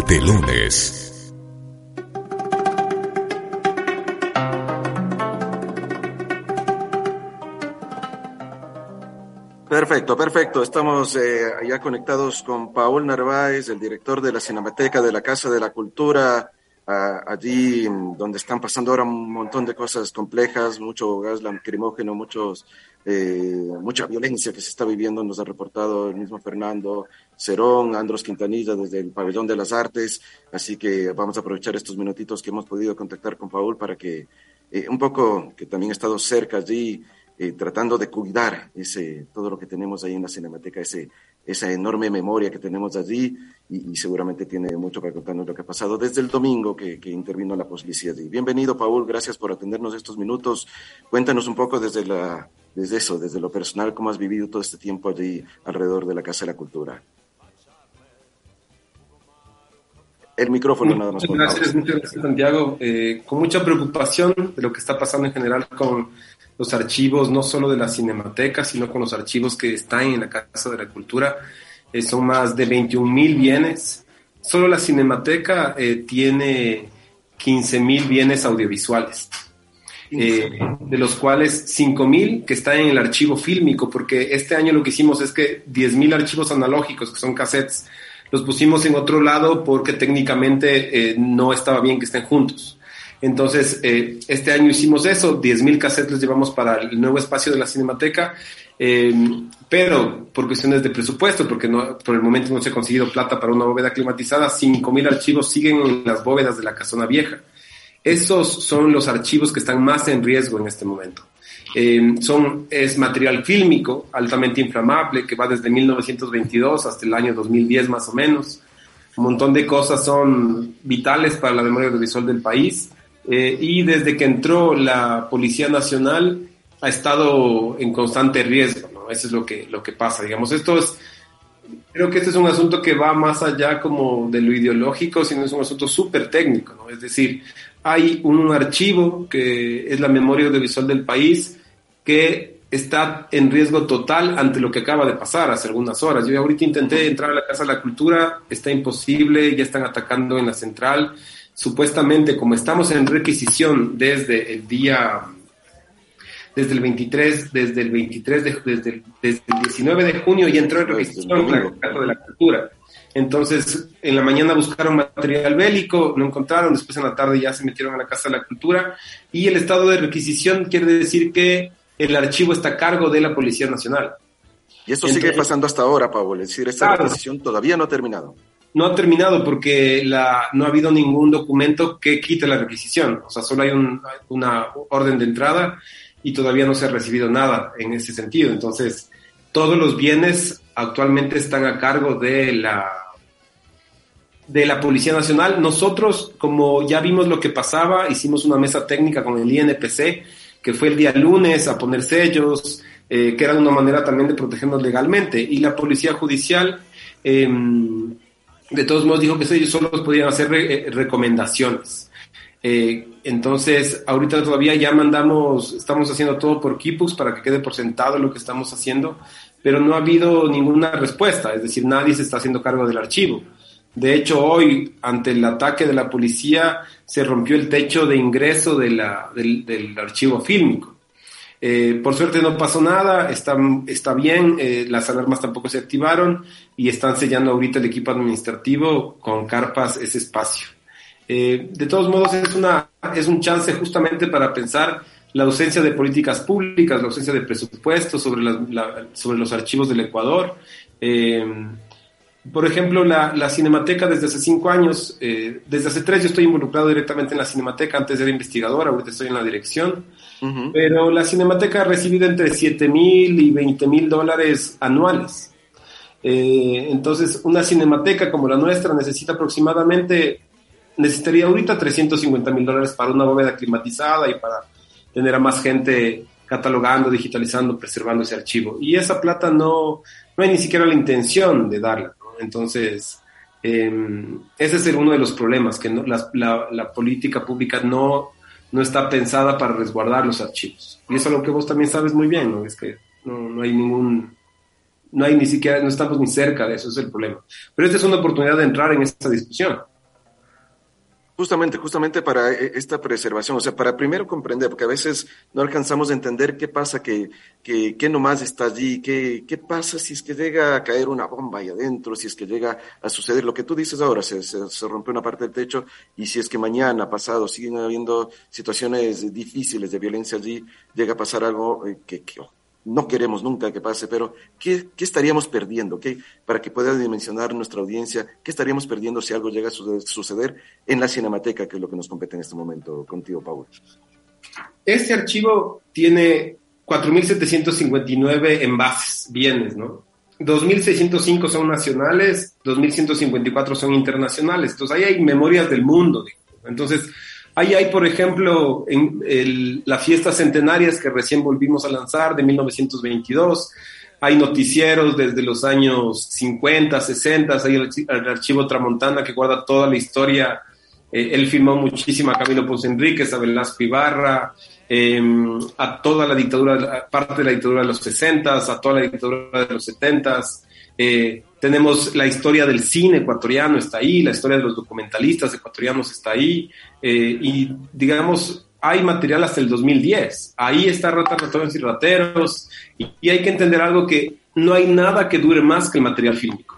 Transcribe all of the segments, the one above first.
Telones. Perfecto, perfecto. Estamos eh, ya conectados con Paul Narváez, el director de la Cinemateca de la Casa de la Cultura, allí donde están pasando ahora un montón de cosas complejas, mucho gas lacrimógeno, muchos, eh, mucha violencia que se está viviendo, nos ha reportado el mismo Fernando Cerón, Andros Quintanilla desde el Pabellón de las Artes, así que vamos a aprovechar estos minutitos que hemos podido contactar con Paul para que eh, un poco, que también ha estado cerca allí, eh, tratando de cuidar ese, todo lo que tenemos ahí en la Cinemateca, ese, esa enorme memoria que tenemos allí y, seguramente tiene mucho para contarnos lo que ha pasado desde el domingo que, que, intervino la policía allí. Bienvenido, Paul, gracias por atendernos estos minutos. Cuéntanos un poco desde, la, desde eso, desde lo personal, cómo has vivido todo este tiempo allí alrededor de la Casa de la Cultura. El micrófono nada más. Gracias, muchas gracias, Santiago. Eh, con mucha preocupación de lo que está pasando en general con los archivos, no solo de la Cinemateca, sino con los archivos que están en la Casa de la Cultura. Eh, son más de 21 mil bienes. Solo la Cinemateca eh, tiene 15 mil bienes audiovisuales, eh, de los cuales 5 mil que están en el archivo fílmico, porque este año lo que hicimos es que 10 mil archivos analógicos, que son cassettes, los pusimos en otro lado porque técnicamente no estaba bien que estén juntos. Entonces, eh, este año hicimos eso, 10.000 cassettes los llevamos para el nuevo espacio de la Cinemateca, eh, pero por cuestiones de presupuesto, porque no, por el momento no se ha conseguido plata para una bóveda climatizada, 5.000 archivos siguen en las bóvedas de la casona vieja. Esos son los archivos que están más en riesgo en este momento. Eh, son, es material fílmico altamente inflamable que va desde 1922 hasta el año 2010 más o menos. Un montón de cosas son vitales para la memoria audiovisual del país eh, y desde que entró la Policía Nacional ha estado en constante riesgo, ¿no? Eso es lo que, lo que pasa, digamos. Esto es, creo que este es un asunto que va más allá como de lo ideológico, sino es un asunto súper técnico, ¿no? Es decir, hay un archivo que es la memoria audiovisual del país que está en riesgo total ante lo que acaba de pasar hace algunas horas. Yo ahorita intenté entrar a la Casa de la Cultura, está imposible, ya están atacando en la central supuestamente como estamos en requisición desde el día, desde el 23, desde el 23, de, desde, el, desde el 19 de junio y entró en requisición la Casa de la Cultura. Entonces, en la mañana buscaron material bélico, no encontraron, después en la tarde ya se metieron a la Casa de la Cultura y el estado de requisición quiere decir que el archivo está a cargo de la Policía Nacional. Y esto sigue pasando hasta ahora, Pablo, es decir, esta requisición todavía no ha terminado no ha terminado porque la, no ha habido ningún documento que quite la requisición. O sea, solo hay una orden de entrada y todavía no se ha recibido nada en ese sentido. Entonces, todos los bienes actualmente están a cargo de la de la Policía Nacional. Nosotros, como ya vimos lo que pasaba, hicimos una mesa técnica con el INPC, que fue el día lunes a poner sellos, eh, que era una manera también de protegernos legalmente. Y la Policía Judicial eh, de todos modos dijo que ellos solo podían hacer eh, recomendaciones. Eh, entonces, ahorita todavía ya mandamos, estamos haciendo todo por Kipux para que quede por sentado lo que estamos haciendo, pero no ha habido ninguna respuesta, es decir, nadie se está haciendo cargo del archivo. De hecho, hoy, ante el ataque de la policía, se rompió el techo de ingreso del, del archivo fílmico. Eh, por suerte no pasó nada, está, está bien, eh, las alarmas tampoco se activaron y están sellando ahorita el equipo administrativo con carpas ese espacio. Eh, de todos modos, es, una, es un chance justamente para pensar la ausencia de políticas públicas, la ausencia de presupuestos sobre, sobre los archivos del Ecuador. Por ejemplo, la, la, Cinemateca desde hace cinco años, desde hace tres yo estoy involucrado directamente en la Cinemateca, antes era investigador, ahorita estoy en la dirección. Pero la Cinemateca ha recibido entre 7 mil y 20 mil dólares anuales. Eh, entonces, una cinemateca como la nuestra necesita aproximadamente, necesitaría ahorita 350 mil dólares para una bóveda climatizada y para tener a más gente catalogando, digitalizando, preservando ese archivo. Y esa plata no, no hay ni siquiera la intención de darla. Entonces, em, ese es uno de los problemas, que la, la política pública no no está pensada para resguardar los archivos. Y eso es lo que vos también sabes muy bien, ¿no? Es que no, hay ningún, no hay ni siquiera, no estamos ni cerca de eso, es el problema. Pero esta es una oportunidad de entrar en esta discusión. Justamente, justamente para e, esta preservación, o sea, para primero comprender, porque a veces no alcanzamos a entender qué pasa, que, que, qué nomás está allí, qué, qué pasa si es que llega a caer una bomba ahí adentro, si es que llega a suceder. Lo que tú dices ahora, se, se, se rompe una parte del techo, y si es que mañana, pasado, siguen habiendo situaciones difíciles de violencia allí, llega a pasar algo eh, que, que no queremos nunca que pase, pero ¿qué, qué estaríamos perdiendo? ¿Qué, para que pueda dimensionar nuestra audiencia, ¿qué estaríamos perdiendo si algo llega a suceder en la Cinemateca, que es lo que nos compete en este momento contigo, Paul? Este archivo tiene 4.759 envases, bienes, ¿no? 2.605 son nacionales, 2.154 son internacionales. Entonces ahí hay memorias del mundo. Entonces, Ahí hay, por ejemplo, en el, las fiestas centenarias que recién volvimos a lanzar de 1922. Hay noticieros desde los años 50, 60. Hay el, archivo Tramontana que guarda toda la historia. Eh, él filmó muchísimo a Camilo Ponce Enríquez, a Velasco Ibarra, eh, a toda la dictadura, parte de la dictadura de los 60, a toda la dictadura de los 70. Eh, tenemos la historia del cine ecuatoriano, está ahí, la historia de los documentalistas ecuatorianos está ahí, eh, y digamos, hay material hasta el 2010. Ahí está Ratas, Ratones y Rateros, y, hay que entender algo que no hay nada que dure más que el material fílmico.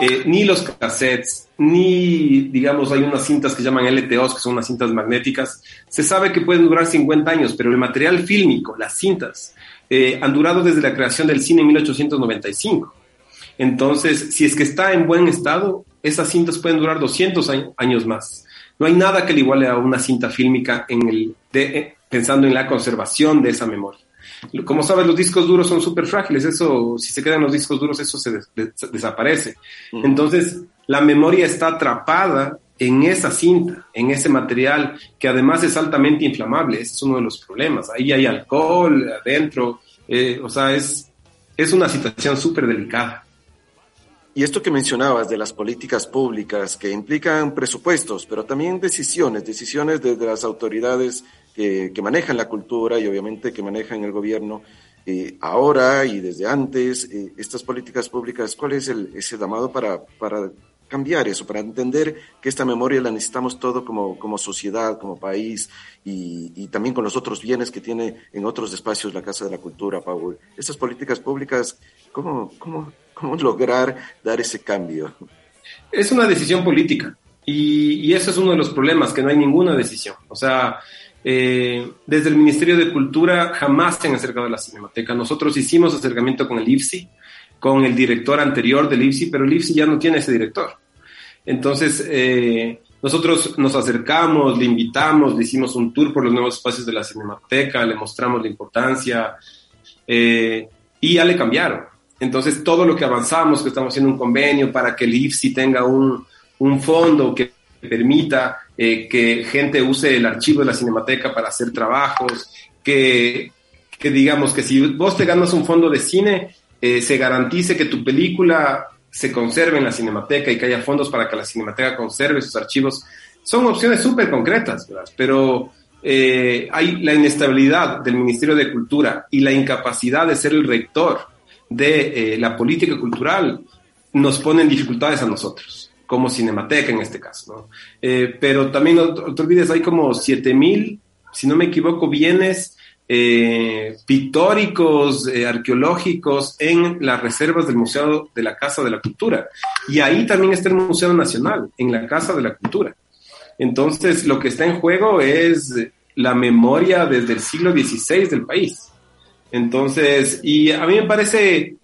Eh, ni los cassettes, ni, digamos, hay unas cintas que llaman LTOs, que son unas cintas magnéticas. Se sabe que pueden durar 50 años, pero el material fílmico, las cintas, eh, han durado desde la creación del cine en 1895. Entonces, si es que está en buen estado, esas cintas pueden durar 200 años más. No hay nada que le iguale a una cinta fílmica en el, de, eh, pensando en la conservación de esa memoria. Como sabes, los discos duros son súper frágiles. Eso, si se quedan los discos duros, eso se des, des, desaparece. Uh -huh. Entonces, la memoria está atrapada en esa cinta, en ese material que además es altamente inflamable. Ese es uno de los problemas. Ahí hay alcohol adentro. Eh, o sea, es, es una situación súper delicada. Y esto que mencionabas de las políticas públicas que implican presupuestos, pero también decisiones, decisiones desde las autoridades que, que manejan la cultura y obviamente que manejan el gobierno, eh, ahora y desde antes, eh, estas políticas públicas, ¿cuál es el, ese llamado para, para cambiar eso, para entender que esta memoria la necesitamos todo como, como sociedad, como país y, y, también con los otros bienes que tiene en otros espacios la Casa de la Cultura, Paul. Estas políticas públicas, ¿cómo, cómo, cómo lograr dar ese cambio? Es una decisión política y, y eso es uno de los problemas, que no hay ninguna decisión. O sea, eh, desde el Ministerio de Cultura jamás se han acercado a la Cinemateca. Nosotros hicimos acercamiento con el IFSI, con el director anterior del IFSI, pero el IFSI ya no tiene ese director. Entonces, eh, nosotros nos acercamos, le invitamos, le hicimos un tour por los nuevos espacios de la Cinemateca, le mostramos la importancia eh, y ya le cambiaron. Entonces, todo lo que avanzamos, que estamos haciendo un convenio para que el IFSI tenga un, un fondo que permita eh, que gente use el archivo de la Cinemateca para hacer trabajos, que, que digamos que si vos te ganas un fondo de cine, se garantice que tu película se conserve en la Cinemateca y que haya fondos para que la Cinemateca conserve sus archivos. Son opciones súper concretas, pero eh, hay la inestabilidad del Ministerio de Cultura y la incapacidad de ser el rector de eh, la política cultural nos ponen dificultades a nosotros, como Cinemateca en este caso. ¿no? Eh, pero también, no, no te olvides, hay como 7000, si no me equivoco, bienes eh, pictóricos, eh, arqueológicos en las reservas del Museo de la Casa de la Cultura. Y ahí también está el Museo Nacional, en la Casa de la Cultura. Entonces, lo que está en juego es la memoria desde el siglo XVI del país. Entonces, y a mí me parece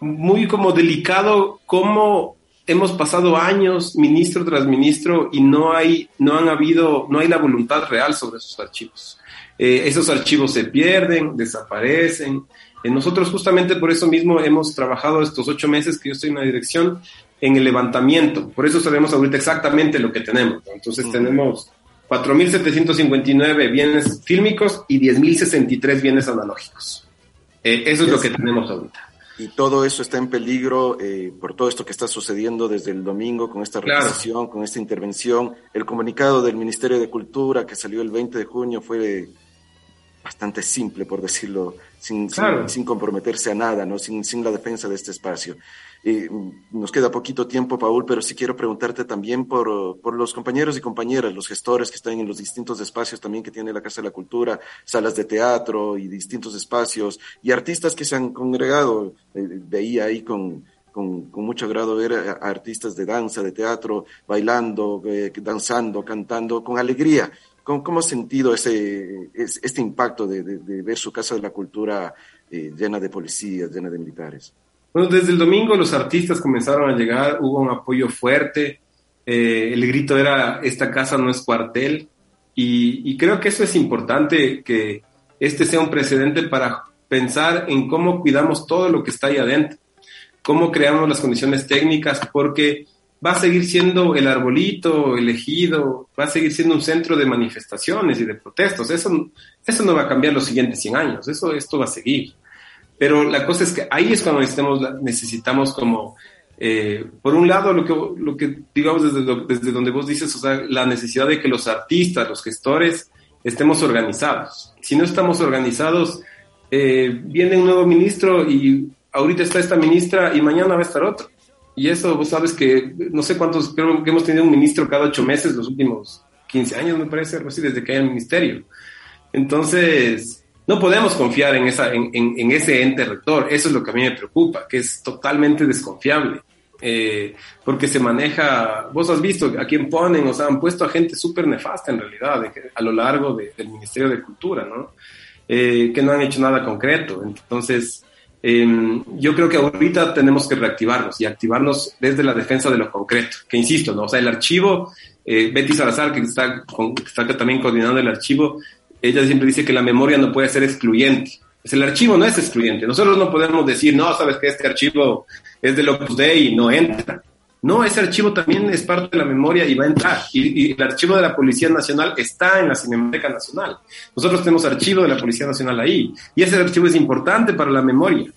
muy como delicado cómo hemos pasado años, ministro tras ministro, y no hay, no han habido, no hay la voluntad real sobre esos archivos. Eh, esos archivos se pierden, desaparecen. Eh, nosotros justamente por eso mismo hemos trabajado estos ocho meses que yo estoy en la dirección en el levantamiento. Por eso sabemos ahorita exactamente lo que tenemos. ¿no? Entonces uh -huh. tenemos 4.759 bienes fílmicos y 10.063 bienes analógicos. Eh, eso es, es, lo que tenemos ahorita. Y todo eso está en peligro eh, por todo esto que está sucediendo desde el domingo con esta claro. con esta intervención. El comunicado del Ministerio de Cultura que salió el 20 de junio fue bastante simple, por decirlo, sin, sin, comprometerse a nada, ¿no? sin, sin la defensa de este espacio. Eh, nos queda poquito tiempo, Paul, pero sí quiero preguntarte también por, por, los compañeros y compañeras, los gestores que están en los distintos espacios también que tiene la Casa de la Cultura, salas de teatro y distintos espacios, y artistas que se han congregado. Eh, veía ahí con, con, con, mucho agrado ver a, artistas de danza, de teatro, bailando, eh, danzando, cantando, con alegría. ¿Cómo, cómo has sentido ese, este impacto de, ver su Casa de la Cultura llena de policías, llena de militares? Bueno, desde el domingo los artistas comenzaron a llegar, hubo un apoyo fuerte, eh, el grito era, esta casa no es cuartel, y, creo que eso es importante, que este sea un precedente para pensar en cómo cuidamos todo lo que está ahí adentro, cómo creamos las condiciones técnicas, porque va a seguir siendo el arbolito elegido, va a seguir siendo un centro de manifestaciones y de protestos. Eso, eso no va a cambiar los siguientes 100 años, eso, esto va a seguir. Pero la cosa es que ahí es cuando necesitamos, necesitamos como, eh, por un lado, lo que, lo que digamos desde, desde donde vos dices, o sea, la necesidad de que los artistas, los gestores, estemos organizados. Si no estamos organizados, eh, viene un nuevo ministro y ahorita está esta ministra y mañana va a estar otro. Y eso, vos sabes que no sé cuántos, creo que hemos tenido un ministro cada ocho meses los últimos 15 años, me parece, algo así, desde que hay el ministerio. Entonces, no podemos confiar en, esa, en, en, ese ente rector. Eso es lo que a mí me preocupa, que es totalmente desconfiable. Eh, porque se maneja, vos has visto a quién ponen, o sea, han puesto a gente súper nefasta en realidad a lo largo del Ministerio de Cultura, ¿no? Eh, que no han hecho nada concreto. Entonces, em, yo creo que ahorita tenemos que reactivarnos y activarnos desde la defensa de lo concreto, que insisto, ¿no? O sea, el archivo, eh, Betty Salazar, que está, que está también coordinando el archivo, ella siempre dice que la memoria no puede ser excluyente. El archivo no es excluyente. Nosotros no podemos decir, no, sabes que este archivo es del Opus Dei y no entra. No, ese archivo también es parte de la memoria y va a entrar. Y, el archivo de la Policía Nacional está en la Cinemateca Nacional. Nosotros tenemos archivo de la Policía Nacional ahí. Y ese archivo es importante para la memoria.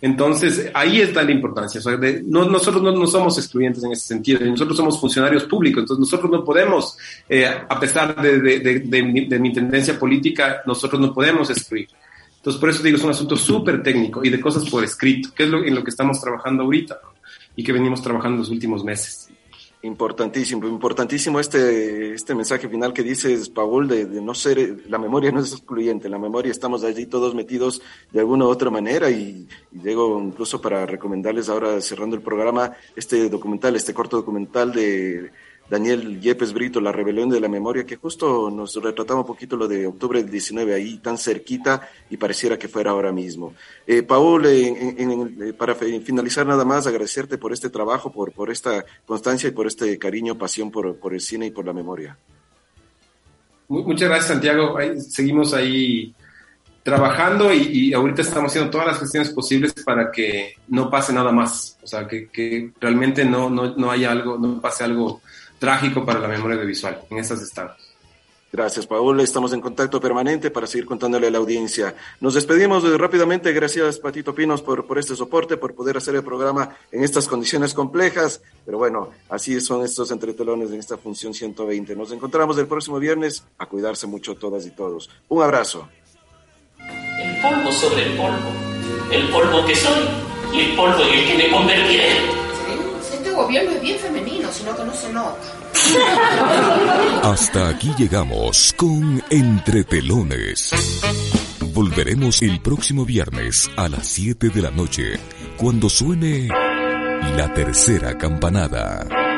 Entonces, ahí está la importancia. nosotros no, somos excluyentes en ese sentido, nosotros somos funcionarios públicos, entonces nosotros no podemos, eh, a pesar de, mi, tendencia política, nosotros no podemos excluir. Entonces, por eso digo, es un asunto súper técnico y de cosas por escrito, que es lo, en lo que estamos trabajando ahorita y que venimos trabajando los últimos meses. Importantísimo, importantísimo este, este mensaje final que dices, Paul, de, no ser, la memoria no es excluyente, la memoria estamos allí todos metidos de alguna u otra manera y, y llego incluso para recomendarles ahora, cerrando el programa, este documental, este corto documental de Daniel Yepes Brito, La Rebelión de la Memoria, que justo nos retrataba un poquito lo de octubre del 19 ahí, tan cerquita y pareciera que fuera ahora mismo. Eh, Paul, eh, para finalizar nada más, agradecerte por este trabajo, por, por esta constancia y por este cariño, pasión por, por el cine y por la memoria. Muchas gracias, Santiago. seguimos ahí trabajando y, ahorita estamos haciendo todas las gestiones posibles para que no pase nada más. O sea, que, que realmente no, no, no haya algo, no pase algo trágico para la memoria audiovisual. En esas estamos. Gracias, Paul. Estamos en contacto permanente para seguir contándole a la audiencia. Nos despedimos rápidamente. Gracias, Patito Pinos, por, por este soporte, por poder hacer el programa en estas condiciones complejas. Pero bueno, así son estos entretelones en esta función 120. Nos encontramos el próximo viernes. A cuidarse mucho todas y todos. Un abrazo. El polvo sobre el polvo. El polvo que soy y el polvo en el que me convertiré gobierno es bien femenino, sino no. Hasta aquí llegamos con Entretelones. Volveremos el próximo viernes a las 7 de la noche, cuando suene la tercera campanada.